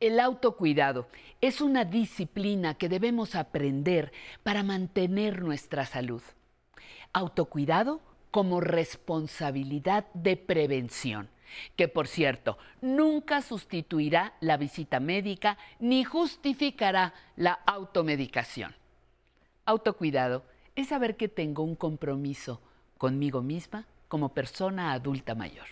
El autocuidado es una disciplina que debemos aprender para mantener nuestra salud. Autocuidado como responsabilidad de prevención, que por cierto nunca sustituirá la visita médica ni justificará la automedicación. Autocuidado es saber que tengo un compromiso conmigo misma como persona adulta mayor.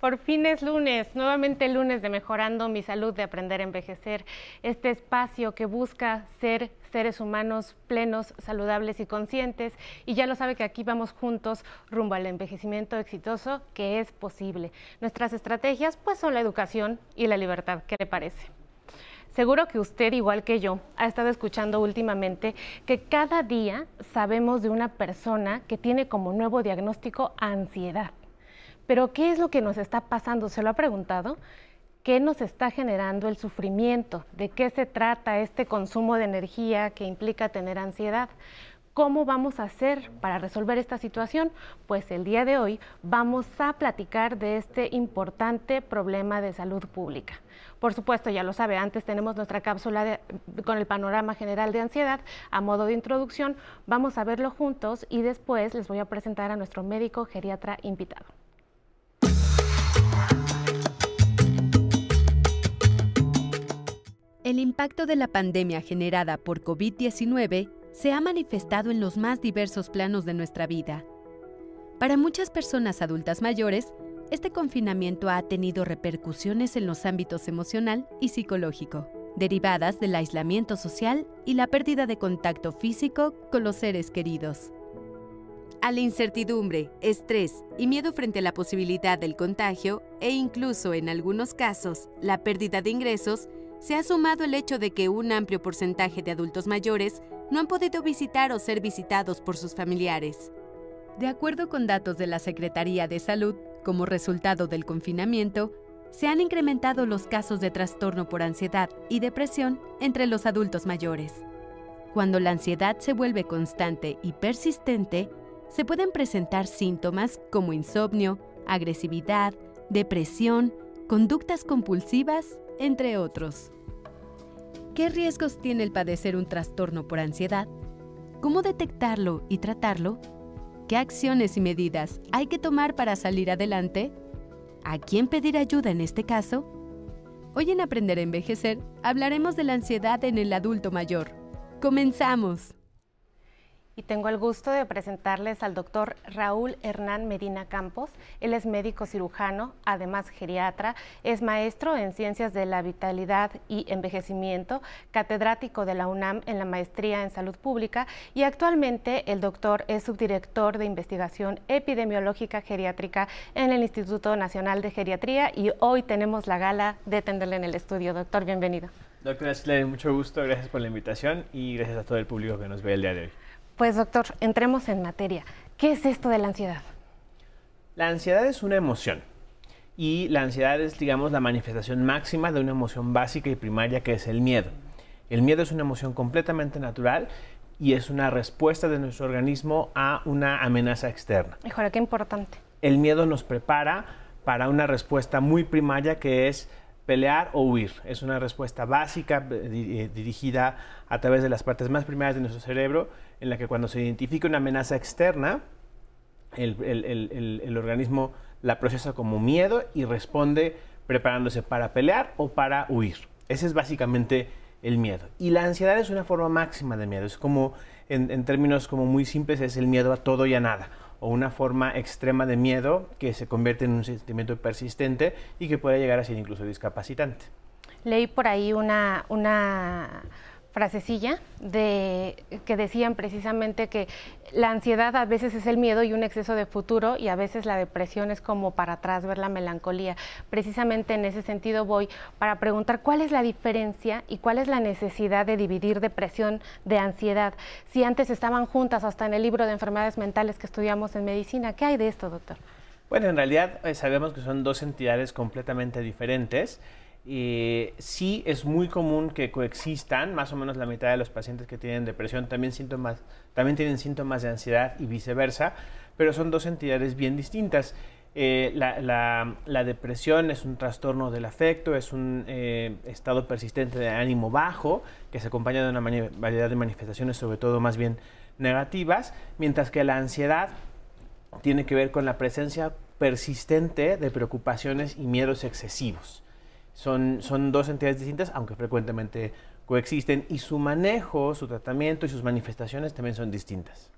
Por fin es lunes, nuevamente lunes de Mejorando mi Salud, de Aprender a Envejecer, este espacio que busca ser seres humanos plenos, saludables y conscientes. Y ya lo sabe que aquí vamos juntos rumbo al envejecimiento exitoso que es posible. Nuestras estrategias pues son la educación y la libertad. ¿Qué le parece? Seguro que usted, igual que yo, ha estado escuchando últimamente que cada día sabemos de una persona que tiene como nuevo diagnóstico ansiedad. Pero ¿qué es lo que nos está pasando? ¿Se lo ha preguntado? ¿Qué nos está generando el sufrimiento? ¿De qué se trata este consumo de energía que implica tener ansiedad? ¿Cómo vamos a hacer para resolver esta situación? Pues el día de hoy vamos a platicar de este importante problema de salud pública. Por supuesto, ya lo sabe, antes tenemos nuestra cápsula con el panorama general de ansiedad a modo de introducción. Vamos a verlo juntos y después les voy a presentar a nuestro médico geriatra invitado. El impacto de la pandemia generada por COVID-19 se ha manifestado en los más diversos planos de nuestra vida. Para muchas personas adultas mayores, este confinamiento ha tenido repercusiones en los ámbitos emocional y psicológico, derivadas del aislamiento social y la pérdida de contacto físico con los seres queridos. A la incertidumbre, estrés y miedo frente a la posibilidad del contagio e incluso en algunos casos la pérdida de ingresos, se ha sumado el hecho de que un amplio porcentaje de adultos mayores no han podido visitar o ser visitados por sus familiares. De acuerdo con datos de la Secretaría de Salud, como resultado del confinamiento, se han incrementado los casos de trastorno por ansiedad y depresión entre los adultos mayores. Cuando la ansiedad se vuelve constante y persistente, se pueden presentar síntomas como insomnio, agresividad, depresión, conductas compulsivas entre otros. ¿Qué riesgos tiene el padecer un trastorno por ansiedad? ¿Cómo detectarlo y tratarlo? ¿Qué acciones y medidas hay que tomar para salir adelante? ¿A quién pedir ayuda en este caso? Hoy en Aprender a Envejecer hablaremos de la ansiedad en el adulto mayor. ¡Comenzamos! Y tengo el gusto de presentarles al doctor Raúl Hernán Medina Campos. Él es médico cirujano, además geriatra, es maestro en ciencias de la vitalidad y envejecimiento, catedrático de la UNAM en la maestría en salud pública y actualmente el doctor es subdirector de investigación epidemiológica geriátrica en el Instituto Nacional de Geriatría y hoy tenemos la gala de tenerle en el estudio. Doctor, bienvenido. Doctora Slade, mucho gusto, gracias por la invitación y gracias a todo el público que nos ve el día de hoy. Pues doctor, entremos en materia. ¿Qué es esto de la ansiedad? La ansiedad es una emoción y la ansiedad es, digamos, la manifestación máxima de una emoción básica y primaria que es el miedo. El miedo es una emoción completamente natural y es una respuesta de nuestro organismo a una amenaza externa. Mejor, qué importante. El miedo nos prepara para una respuesta muy primaria que es pelear o huir. Es una respuesta básica eh, eh, dirigida a través de las partes más primarias de nuestro cerebro, en la que cuando se identifica una amenaza externa, el, organismo la procesa como miedo y responde preparándose para pelear o para huir. Ese es básicamente el miedo. Y la ansiedad es una forma máxima de miedo. Es como, en, en términos como muy simples, es el miedo a todo y a nada o una forma extrema de miedo que se convierte en un sentimiento persistente y que puede llegar a ser incluso discapacitante. Leí por ahí una, una frasecilla de, que decían precisamente que la ansiedad a veces es el miedo y un exceso de futuro y a veces la depresión es como para atrás ver la melancolía. Precisamente en ese sentido voy para preguntar cuál es la diferencia y cuál es la necesidad de dividir depresión de ansiedad. Si antes estaban juntas hasta en el libro de enfermedades mentales que estudiamos en medicina, ¿qué hay de esto, doctor? Bueno, en realidad eh, sabemos que son dos entidades completamente diferentes. Eh, sí es muy común que coexistan, más o menos la mitad de los pacientes que tienen depresión también, síntomas, también tienen síntomas de ansiedad y viceversa, pero son dos entidades bien distintas. Eh, la, depresión es un trastorno del afecto, es un eh, estado persistente de ánimo bajo que se acompaña de una variedad de manifestaciones, sobre todo más bien negativas, mientras que la ansiedad tiene que ver con la presencia persistente de preocupaciones y miedos excesivos. Son, son dos entidades distintas, aunque frecuentemente coexisten, y su manejo, su tratamiento y sus manifestaciones también son distintas.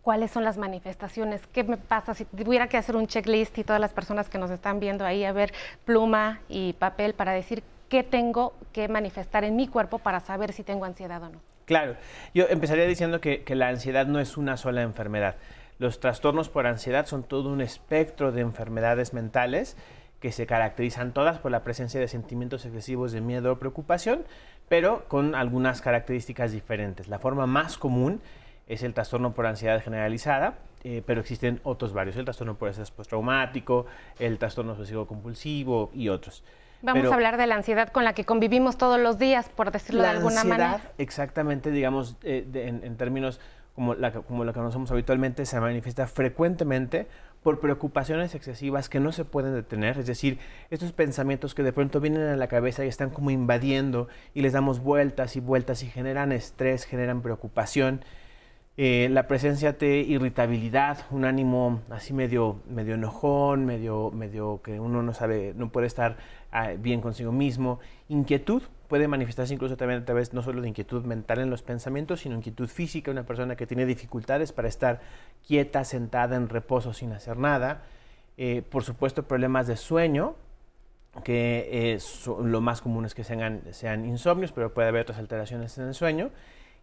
¿Cuáles son las manifestaciones? ¿Qué me pasa si tuviera que hacer un checklist y todas las personas que nos están viendo ahí a ver pluma y papel para decir qué tengo que manifestar en mi cuerpo para saber si tengo ansiedad o no? Claro, yo empezaría diciendo que, que la ansiedad no es una sola enfermedad. Los trastornos por ansiedad son todo un espectro de enfermedades mentales que se caracterizan todas por la presencia de sentimientos excesivos de miedo o preocupación, pero con algunas características diferentes. La forma más común es el trastorno por ansiedad generalizada, eh, pero existen otros varios, el trastorno por estrés postraumático, el trastorno obsesivo compulsivo y otros. Vamos a hablar de la ansiedad con la que convivimos todos los días, por decirlo de alguna manera. Exactamente, digamos, eh, en, términos como la, como la que conocemos habitualmente, se manifiesta frecuentemente por preocupaciones excesivas que no se pueden detener, es decir, estos pensamientos que de pronto vienen a la cabeza y están como invadiendo y les damos vueltas y vueltas y generan estrés, generan preocupación. Eh, la presencia de irritabilidad, un ánimo así medio, medio enojón, medio, medio que uno no sabe, no puede estar ah, bien consigo mismo, inquietud, puede manifestarse incluso también a través no solo de inquietud mental en los pensamientos, sino inquietud física, una persona que tiene dificultades para estar quieta, sentada en reposo sin hacer nada. Eh, por supuesto, problemas de sueño, que lo más común es que sean, sean insomnios, pero puede haber otras alteraciones en el sueño.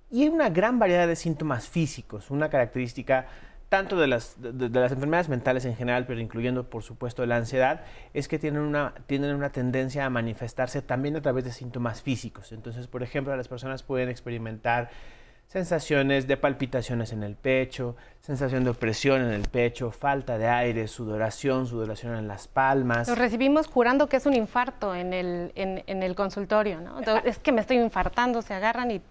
Y una gran variedad de síntomas físicos, una característica tanto de las, de, las enfermedades mentales en general, pero incluyendo por supuesto la ansiedad, es que tienen una, tienen una tendencia a manifestarse también a través de síntomas físicos. Entonces, por ejemplo, las personas pueden experimentar sensaciones de palpitaciones en el pecho, sensación de opresión en el pecho, falta de aire, sudoración, sudoración en las palmas. Lo recibimos jurando que es un infarto en el, en, el consultorio, ¿no? es que me estoy infartando, se agarran y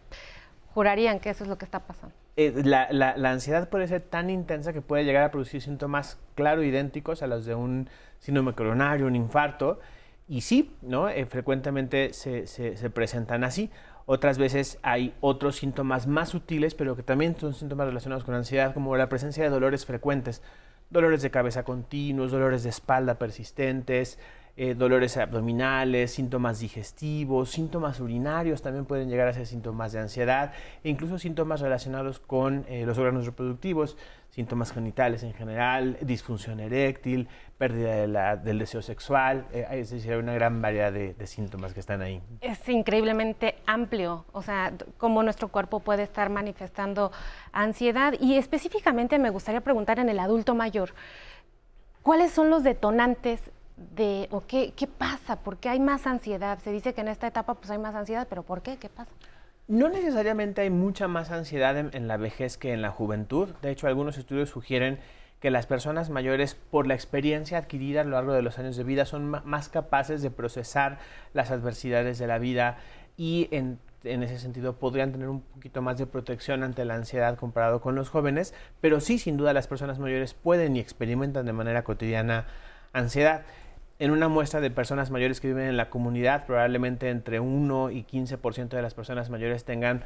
jurarían que eso es lo que está pasando. Eh, la, ansiedad puede ser tan intensa que puede llegar a producir síntomas claro idénticos a los de un síndrome coronario, un infarto. Y sí, ¿no? Eh, frecuentemente se, se, presentan así. Otras veces hay otros síntomas más sutiles, pero que también son síntomas relacionados con ansiedad, como la presencia de dolores frecuentes, dolores de cabeza continuos, dolores de espalda persistentes, eh, dolores abdominales, síntomas digestivos, síntomas urinarios también pueden llegar a ser síntomas de ansiedad e incluso síntomas relacionados con eh, los órganos reproductivos, síntomas genitales en general, disfunción eréctil, pérdida del deseo sexual, eh, es decir, hay una gran variedad de, de, síntomas que están ahí. Es increíblemente amplio, o sea, cómo nuestro cuerpo puede estar manifestando ansiedad y específicamente me gustaría preguntar en el adulto mayor, ¿cuáles son los detonantes de, o qué, pasa, por qué hay más ansiedad. Se dice que en esta etapa pues hay más ansiedad, pero ¿por qué? ¿Qué pasa? No necesariamente hay mucha más ansiedad en, la vejez que en la juventud. De hecho, algunos estudios sugieren que las personas mayores, por la experiencia adquirida a lo largo de los años de vida, son más capaces de procesar las adversidades de la vida y en, ese sentido podrían tener un poquito más de protección ante la ansiedad comparado con los jóvenes, pero sí, sin duda, las personas mayores pueden y experimentan de manera cotidiana ansiedad en una muestra de personas mayores que viven en la comunidad, probablemente entre 1 y 15% de las personas mayores tengan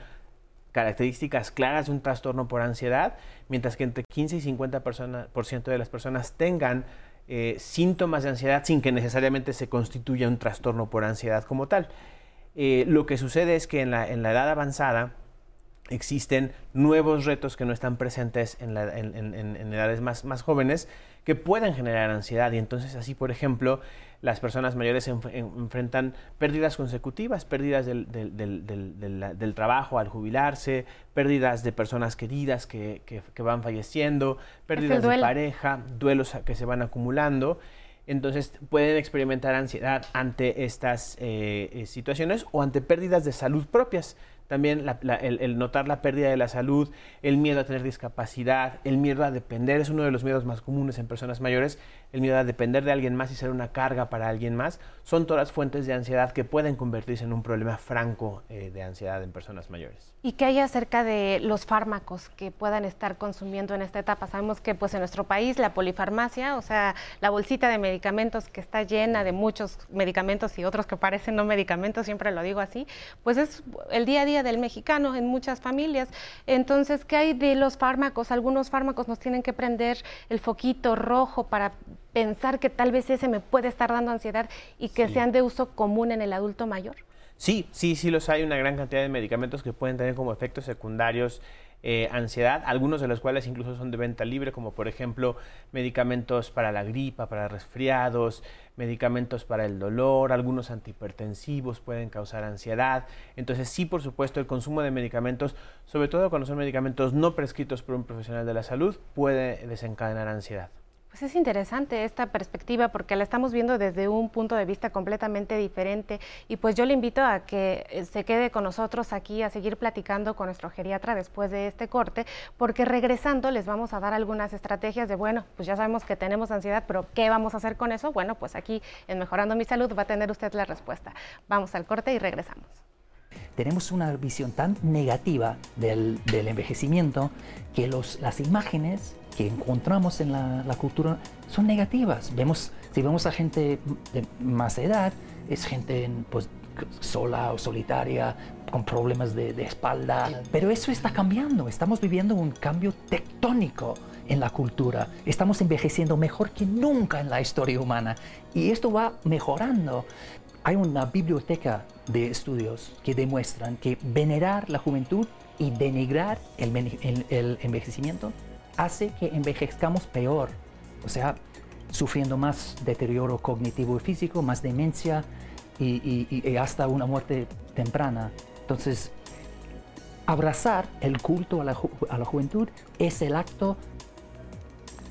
características claras de un trastorno por ansiedad, mientras que entre 15 y 50% de las personas tengan eh, síntomas de ansiedad sin que necesariamente se constituya un trastorno por ansiedad como tal. Eh, lo que sucede es que en la, edad avanzada, existen nuevos retos que no están presentes en, edades más jóvenes que pueden generar ansiedad. Y entonces así, por ejemplo, las personas mayores enfrentan pérdidas consecutivas, pérdidas del, del, trabajo al jubilarse, pérdidas de personas queridas que, que, van falleciendo, pérdidas de pareja, duelos que se van acumulando. Entonces pueden experimentar ansiedad ante estas eh, eh, situaciones o ante pérdidas de salud propias también el, notar la pérdida de la salud, el miedo a tener discapacidad, el miedo a depender, es uno de los miedos más comunes en personas mayores, el miedo a depender de alguien más y ser una carga para alguien más, son todas fuentes de ansiedad que pueden convertirse en un problema franco eh, de ansiedad en personas mayores. ¿Y qué hay acerca de los fármacos que puedan estar consumiendo en esta etapa? Sabemos que pues en nuestro país la polifarmacia, o sea, la bolsita de medicamentos que está llena de muchos medicamentos y otros que parecen no medicamentos, siempre lo digo así, pues es el día a día del mexicano en muchas familias. Entonces, ¿qué hay de los fármacos? Algunos fármacos nos tienen que prender el foquito rojo para pensar que tal vez ese me puede estar dando ansiedad y que sean de uso común en el adulto mayor. Sí, sí, sí los hay, una gran cantidad de medicamentos que pueden tener como efectos secundarios eh, ansiedad, algunos de los cuales incluso son de venta libre, como por ejemplo medicamentos para la gripa, para resfriados, medicamentos para el dolor, algunos antihipertensivos pueden causar ansiedad. Entonces sí, por supuesto, el consumo de medicamentos, sobre todo cuando son medicamentos no prescritos por un profesional de la salud, puede desencadenar ansiedad. Pues es interesante esta perspectiva porque la estamos viendo desde un punto de vista completamente diferente y pues yo le invito a que eh, se quede con nosotros aquí a seguir platicando con nuestro geriatra después de este corte porque regresando les vamos a dar algunas estrategias de bueno, pues ya sabemos que tenemos ansiedad, pero ¿qué vamos a hacer con eso? Bueno, pues aquí en Mejorando mi Salud va a tener usted la respuesta. Vamos al corte y regresamos tenemos una visión tan negativa del, envejecimiento que los, las imágenes que encontramos en la, cultura son negativas. Vemos, si vemos a gente de más edad, es gente pues, sola o solitaria, con problemas de, de, espalda. Pero eso está cambiando. Estamos viviendo un cambio tectónico en la cultura. Estamos envejeciendo mejor que nunca en la historia humana. Y esto va mejorando. Hay una biblioteca de estudios que demuestran que venerar la juventud y denigrar el, envejecimiento hace que envejezcamos peor, o sea, sufriendo más deterioro cognitivo y físico, más demencia y, hasta una muerte temprana. Entonces, abrazar el culto a la, a la, juventud es el acto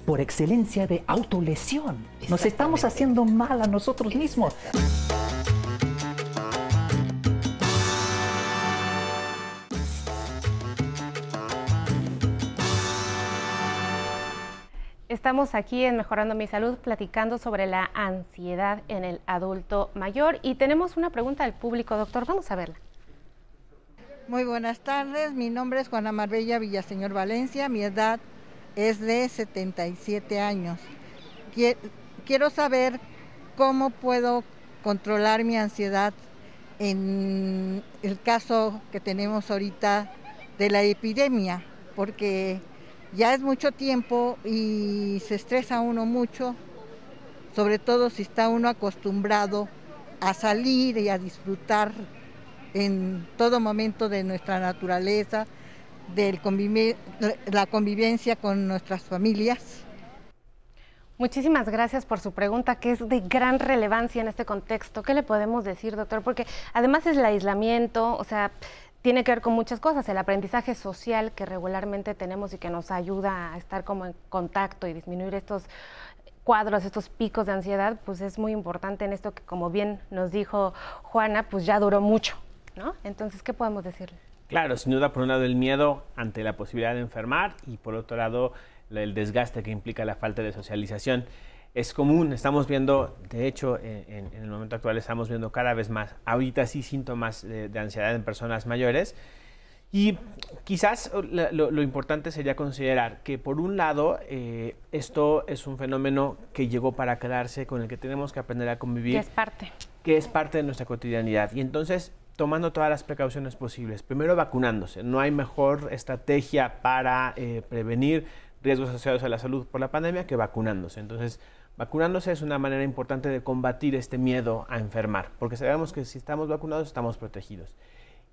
por excelencia de autolesión. Nos estamos haciendo mal a nosotros mismos. Estamos aquí en Mejorando mi Salud platicando sobre la ansiedad en el adulto mayor y tenemos una pregunta del público, doctor. Vamos a verla. Muy buenas tardes, mi nombre es Juana Marbella Villaseñor Valencia, mi edad es de 77 años. Quiero saber cómo puedo controlar mi ansiedad en el caso que tenemos ahorita de la epidemia, porque ya es mucho tiempo y se estresa uno mucho, sobre todo si está uno acostumbrado a salir y a disfrutar en todo momento de nuestra naturaleza, de la convivencia con nuestras familias. Muchísimas gracias por su pregunta, que es de gran relevancia en este contexto. ¿Qué le podemos decir, doctor? Porque además es el aislamiento, o sea, tiene que ver con muchas cosas, el aprendizaje social que regularmente tenemos y que nos ayuda a estar como en contacto y disminuir estos cuadros, estos picos de ansiedad, pues es muy importante en esto que como bien nos dijo Juana, pues ya duró mucho, ¿no? Entonces, ¿qué podemos decirle? Claro, sin duda, por un lado el miedo ante la posibilidad de enfermar y por otro lado el desgaste que implica la falta de socialización es común, estamos viendo, de hecho, en, el momento actual estamos viendo cada vez más, ahorita sí síntomas de, ansiedad en personas mayores. Y quizás lo, importante sería considerar que por un lado eh, esto es un fenómeno que llegó para quedarse, con el que tenemos que aprender a convivir. Que es parte. Que es parte de nuestra cotidianidad. Y entonces tomando todas las precauciones posibles. Primero vacunándose. No hay mejor estrategia para eh, prevenir riesgos asociados a la salud por la pandemia que vacunándose. Entonces, Vacunándose es una manera importante de combatir este miedo a enfermar, porque sabemos que si estamos vacunados estamos protegidos.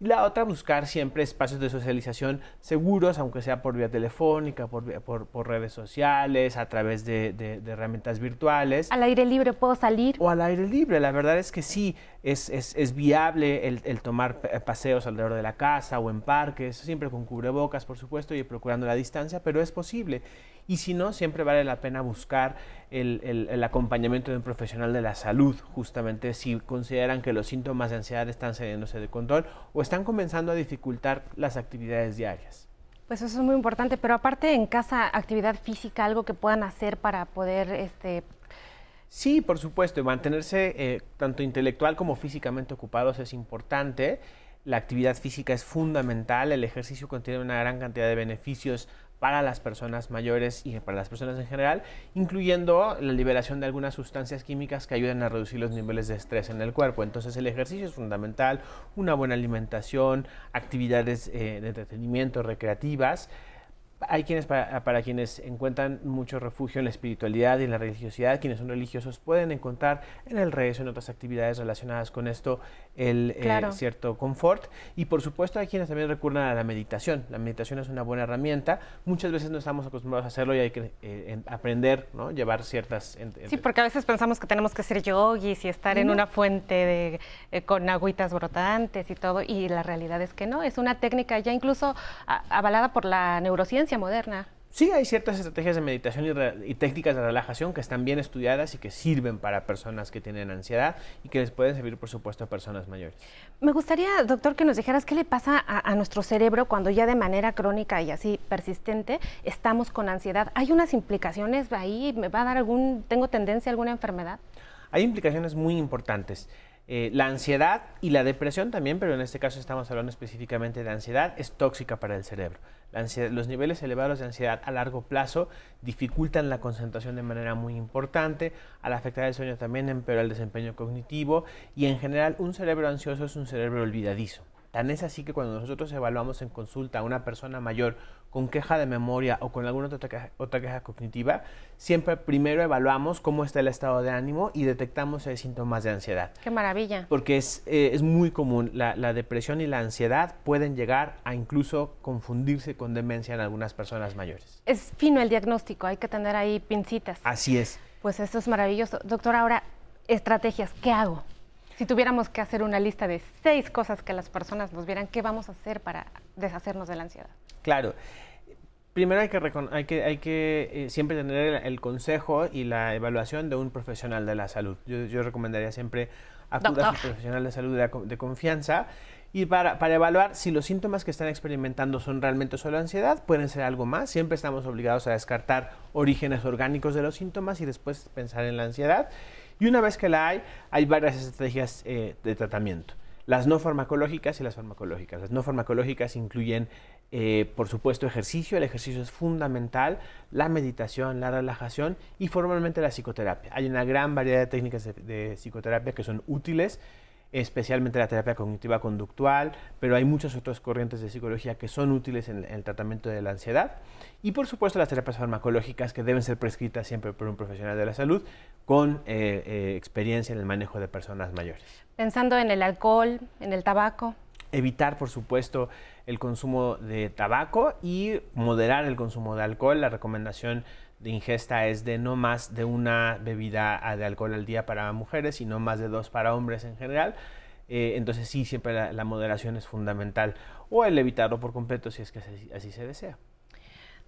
Y la otra, buscar siempre espacios de socialización seguros, aunque sea por vía telefónica, por, por, redes sociales, a través de, herramientas virtuales. ¿Al aire libre puedo salir? O al aire libre. La verdad es que sí, es, es, viable el, tomar paseos alrededor de la casa o en parques, siempre con cubrebocas, por supuesto, y procurando la distancia, pero es posible. Y si no, siempre vale la pena buscar el, el, acompañamiento de un profesional de la salud, justamente si consideran que los síntomas de ansiedad están saliéndose de control o están comenzando a dificultar las actividades diarias. Pues eso es muy importante, pero aparte en casa, actividad física, algo que puedan hacer para poder este, Sí, por supuesto, mantenerse eh, tanto intelectual como físicamente ocupados es importante. La actividad física es fundamental, el ejercicio contiene una gran cantidad de beneficios para las personas mayores y para las personas en general, incluyendo la liberación de algunas sustancias químicas que ayudan a reducir los niveles de estrés en el cuerpo. Entonces el ejercicio es fundamental, una buena alimentación, actividades eh, de entretenimiento recreativas hay quienes, para, quienes encuentran mucho refugio en la espiritualidad y en la religiosidad, quienes son religiosos pueden encontrar en el rezo, en otras actividades relacionadas con esto, el eh, cierto confort. Y por supuesto hay quienes también recurren a la meditación. La meditación es una buena herramienta. Muchas veces no estamos acostumbrados a hacerlo y hay que eh, aprender, ¿no? llevar ciertas... sí, porque a veces pensamos que tenemos que ser yogis y estar en una fuente de, eh, con agüitas brotantes y todo, y la realidad es que no, es una técnica ya incluso avalada por la neurociencia moderna. Sí, hay ciertas estrategias de meditación y, técnicas de relajación que están bien estudiadas y que sirven para personas que tienen ansiedad y que les pueden servir, por supuesto, a personas mayores. Me gustaría, doctor, que nos dijeras qué le pasa a, nuestro cerebro cuando ya de manera crónica y así persistente estamos con ansiedad. ¿Hay unas implicaciones ahí? ¿Me va a dar algún, tengo tendencia a alguna enfermedad? Hay implicaciones muy importantes. Eh, la ansiedad y la depresión también, pero en este caso estamos hablando específicamente de ansiedad, es tóxica para el cerebro. Los niveles elevados de ansiedad a largo plazo dificultan la concentración de manera muy importante, al afectar el sueño también empeora el desempeño cognitivo y en general un cerebro ansioso es un cerebro olvidadizo. Tan es así que cuando nosotros evaluamos en consulta a una persona mayor con queja de memoria o con alguna otra queja, otra queja cognitiva, siempre primero evaluamos cómo está el estado de ánimo y detectamos si hay síntomas de ansiedad. ¡Qué maravilla! Porque es, eh, es muy común, la, la, depresión y la ansiedad pueden llegar a incluso confundirse con demencia en algunas personas mayores. Es fino el diagnóstico, hay que tener ahí pincitas. Así es. Pues esto es maravilloso. Doctor, ahora, estrategias, ¿qué hago? Si tuviéramos que hacer una lista de seis cosas que las personas nos vieran, ¿qué vamos a hacer para deshacernos de la ansiedad? Claro. Primero hay que, hay que, hay que eh, siempre tener el, consejo y la evaluación de un profesional de la salud. Yo, recomendaría siempre acudir a un profesional de salud de, confianza y para, para, evaluar si los síntomas que están experimentando son realmente solo ansiedad, pueden ser algo más. Siempre estamos obligados a descartar orígenes orgánicos de los síntomas y después pensar en la ansiedad. Y una vez que la hay, hay varias estrategias eh, de tratamiento. Las no farmacológicas y las farmacológicas. Las no farmacológicas incluyen, eh, por supuesto, ejercicio. El ejercicio es fundamental. La meditación, la relajación y formalmente la psicoterapia. Hay una gran variedad de técnicas de psicoterapia que son útiles especialmente la terapia cognitiva conductual, pero hay muchas otras corrientes de psicología que son útiles en, el tratamiento de la ansiedad. Y por supuesto las terapias farmacológicas que deben ser prescritas siempre por un profesional de la salud con eh, eh, experiencia en el manejo de personas mayores. Pensando en el alcohol, en el tabaco. Evitar, por supuesto, el consumo de tabaco y moderar el consumo de alcohol. La recomendación de ingesta es de no más de una bebida de alcohol al día para mujeres y no más de dos para hombres en general. Eh, entonces sí, siempre la, moderación es fundamental o el evitarlo por completo si es que así, así se desea.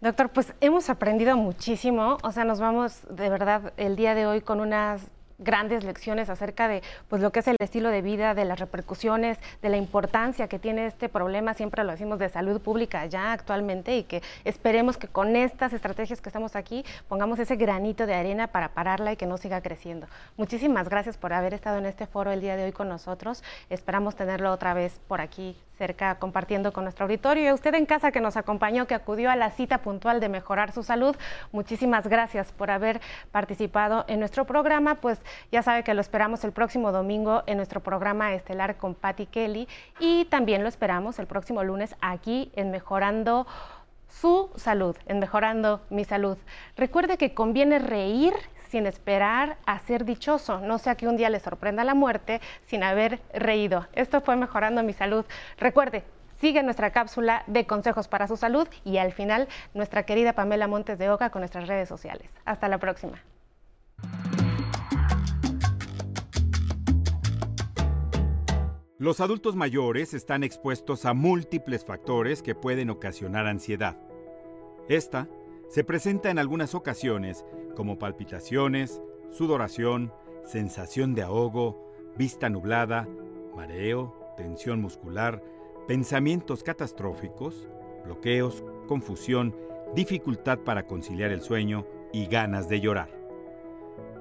Doctor, pues hemos aprendido muchísimo, o sea, nos vamos de verdad el día de hoy con unas grandes lecciones acerca de pues lo que es el estilo de vida, de las repercusiones, de la importancia que tiene este problema, siempre lo decimos de salud pública ya actualmente y que esperemos que con estas estrategias que estamos aquí pongamos ese granito de arena para pararla y que no siga creciendo. Muchísimas gracias por haber estado en este foro el día de hoy con nosotros. Esperamos tenerlo otra vez por aquí cerca compartiendo con nuestro auditorio y a usted en casa que nos acompañó, que acudió a la cita puntual de mejorar su salud. Muchísimas gracias por haber participado en nuestro programa. Pues ya sabe que lo esperamos el próximo domingo en nuestro programa estelar con Patty Kelly y también lo esperamos el próximo lunes aquí en Mejorando su salud, en Mejorando mi salud. Recuerde que conviene reír sin esperar a ser dichoso, no sea que un día le sorprenda la muerte sin haber reído. Esto fue mejorando mi salud. Recuerde, sigue nuestra cápsula de consejos para su salud y al final nuestra querida Pamela Montes de Oca con nuestras redes sociales. Hasta la próxima. Los adultos mayores están expuestos a múltiples factores que pueden ocasionar ansiedad. Esta se presenta en algunas ocasiones como palpitaciones, sudoración, sensación de ahogo, vista nublada, mareo, tensión muscular, pensamientos catastróficos, bloqueos, confusión, dificultad para conciliar el sueño y ganas de llorar.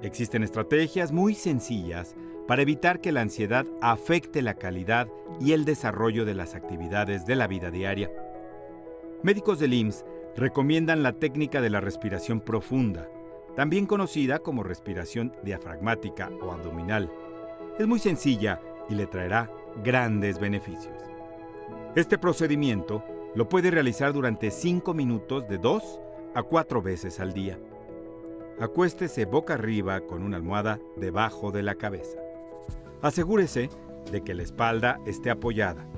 Existen estrategias muy sencillas para evitar que la ansiedad afecte la calidad y el desarrollo de las actividades de la vida diaria. Médicos del IMSS recomiendan la técnica de la respiración profunda, también conocida como respiración diafragmática o abdominal. Es muy sencilla y le traerá grandes beneficios. Este procedimiento lo puede realizar durante 5 minutos de 2 a 4 veces al día. Acuéstese boca arriba con una almohada debajo de la cabeza. Asegúrese de que la espalda esté apoyada.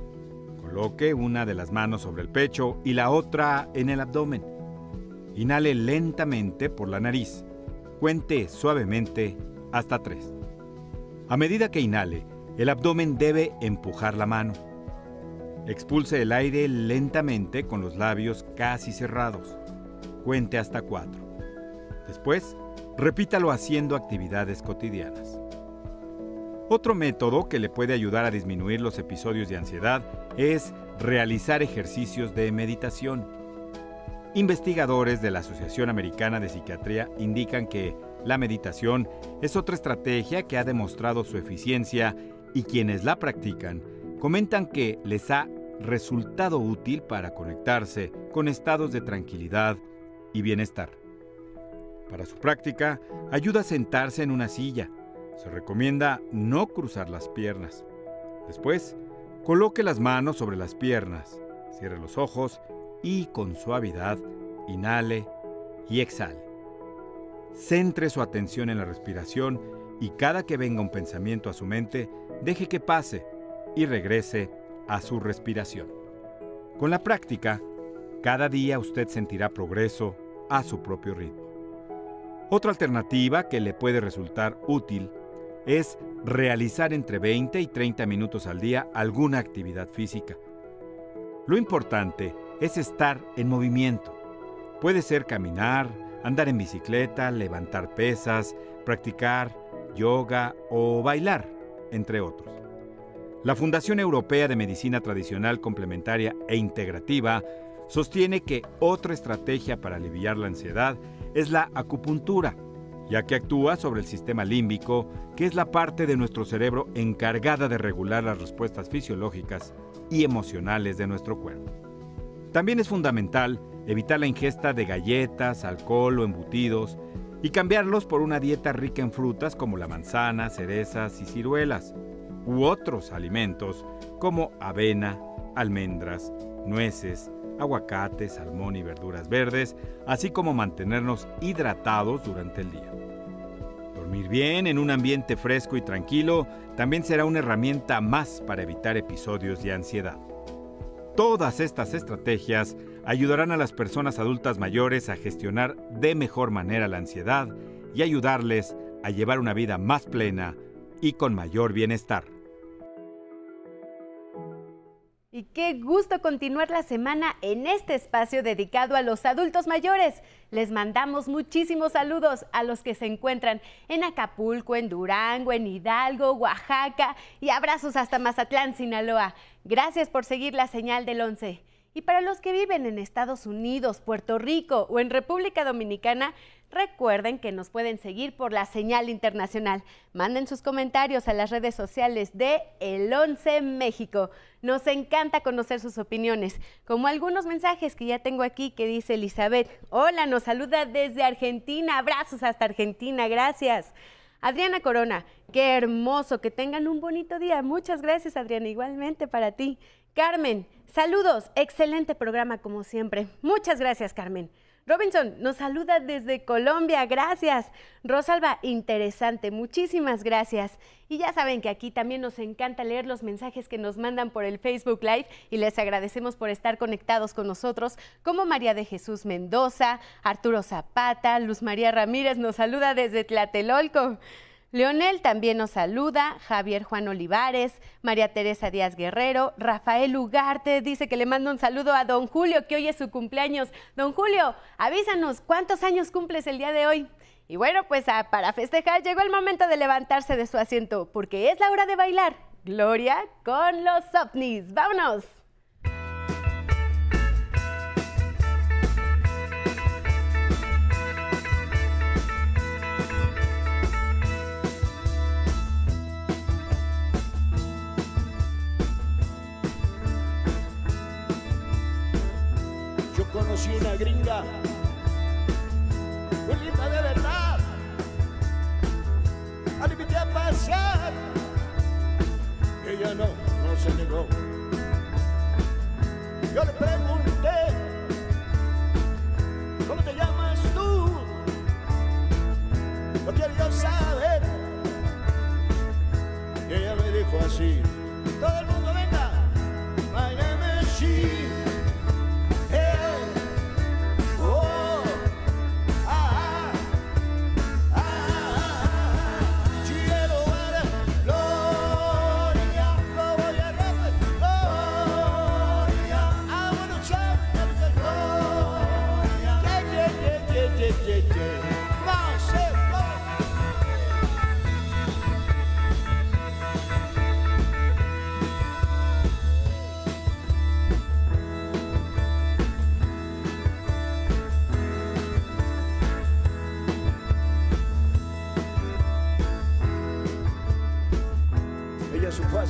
Coloque una de las manos sobre el pecho y la otra en el abdomen. Inhale lentamente por la nariz. Cuente suavemente hasta tres. A medida que inhale, el abdomen debe empujar la mano. Expulse el aire lentamente con los labios casi cerrados. Cuente hasta cuatro. Después, repítalo haciendo actividades cotidianas. Otro método que le puede ayudar a disminuir los episodios de ansiedad es realizar ejercicios de meditación. Investigadores de la Asociación Americana de Psiquiatría indican que la meditación es otra estrategia que ha demostrado su eficiencia y quienes la practican comentan que les ha resultado útil para conectarse con estados de tranquilidad y bienestar. Para su práctica, ayuda a sentarse en una silla, se recomienda no cruzar las piernas. Después, coloque las manos sobre las piernas, cierre los ojos y con suavidad inhale y exhale. Centre su atención en la respiración y cada que venga un pensamiento a su mente, deje que pase y regrese a su respiración. Con la práctica, cada día usted sentirá progreso a su propio ritmo. Otra alternativa que le puede resultar útil es realizar entre 20 y 30 minutos al día alguna actividad física. Lo importante es estar en movimiento. Puede ser caminar, andar en bicicleta, levantar pesas, practicar yoga o bailar, entre otros. La Fundación Europea de Medicina Tradicional Complementaria e Integrativa sostiene que otra estrategia para aliviar la ansiedad es la acupuntura ya que actúa sobre el sistema límbico, que es la parte de nuestro cerebro encargada de regular las respuestas fisiológicas y emocionales de nuestro cuerpo. También es fundamental evitar la ingesta de galletas, alcohol o embutidos y cambiarlos por una dieta rica en frutas como la manzana, cerezas y ciruelas, u otros alimentos como avena, almendras, nueces, aguacate, salmón y verduras verdes, así como mantenernos hidratados durante el día. Dormir bien en un ambiente fresco y tranquilo también será una herramienta más para evitar episodios de ansiedad. Todas estas estrategias ayudarán a las personas adultas mayores a gestionar de mejor manera la ansiedad y ayudarles a llevar una vida más plena y con mayor bienestar. Y qué gusto continuar la semana en este espacio dedicado a los adultos mayores. Les mandamos muchísimos saludos a los que se encuentran en Acapulco, en Durango, en Hidalgo, Oaxaca y abrazos hasta Mazatlán, Sinaloa. Gracias por seguir la señal del 11. Y para los que viven en Estados Unidos, Puerto Rico o en República Dominicana, recuerden que nos pueden seguir por la señal internacional. Manden sus comentarios a las redes sociales de El 11 México. Nos encanta conocer sus opiniones, como algunos mensajes que ya tengo aquí que dice Elizabeth. Hola, nos saluda desde Argentina. Abrazos hasta Argentina, gracias. Adriana Corona, qué hermoso, que tengan un bonito día. Muchas gracias, Adriana, igualmente para ti. Carmen, saludos, excelente programa como siempre. Muchas gracias, Carmen. Robinson nos saluda desde Colombia, gracias. Rosalba, interesante, muchísimas gracias. Y ya saben que aquí también nos encanta leer los mensajes que nos mandan por el Facebook Live y les agradecemos por estar conectados con nosotros, como María de Jesús Mendoza, Arturo Zapata, Luz María Ramírez nos saluda desde Tlatelolco. Leonel también nos saluda, Javier Juan Olivares, María Teresa Díaz Guerrero, Rafael Ugarte dice que le manda un saludo a don Julio, que hoy es su cumpleaños. Don Julio, avísanos, ¿cuántos años cumples el día de hoy? Y bueno, pues ah, para festejar llegó el momento de levantarse de su asiento, porque es la hora de bailar. Gloria con los ovnis. ¡Vámonos! Conocí una gringa, muy linda de verdad. Al invité a pasar, ella no, no se negó. Yo le pregunté, ¿cómo te llamas tú? Lo quiero yo saber. Y ella me dijo así, todo el mundo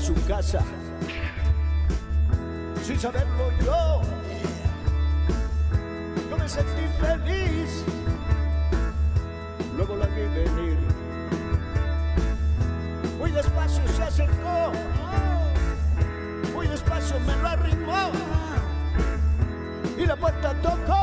su casa sin saberlo yo. Yo me sentí feliz, luego la vi venir. Muy despacio se acercó, muy despacio me lo arrimó y la puerta tocó.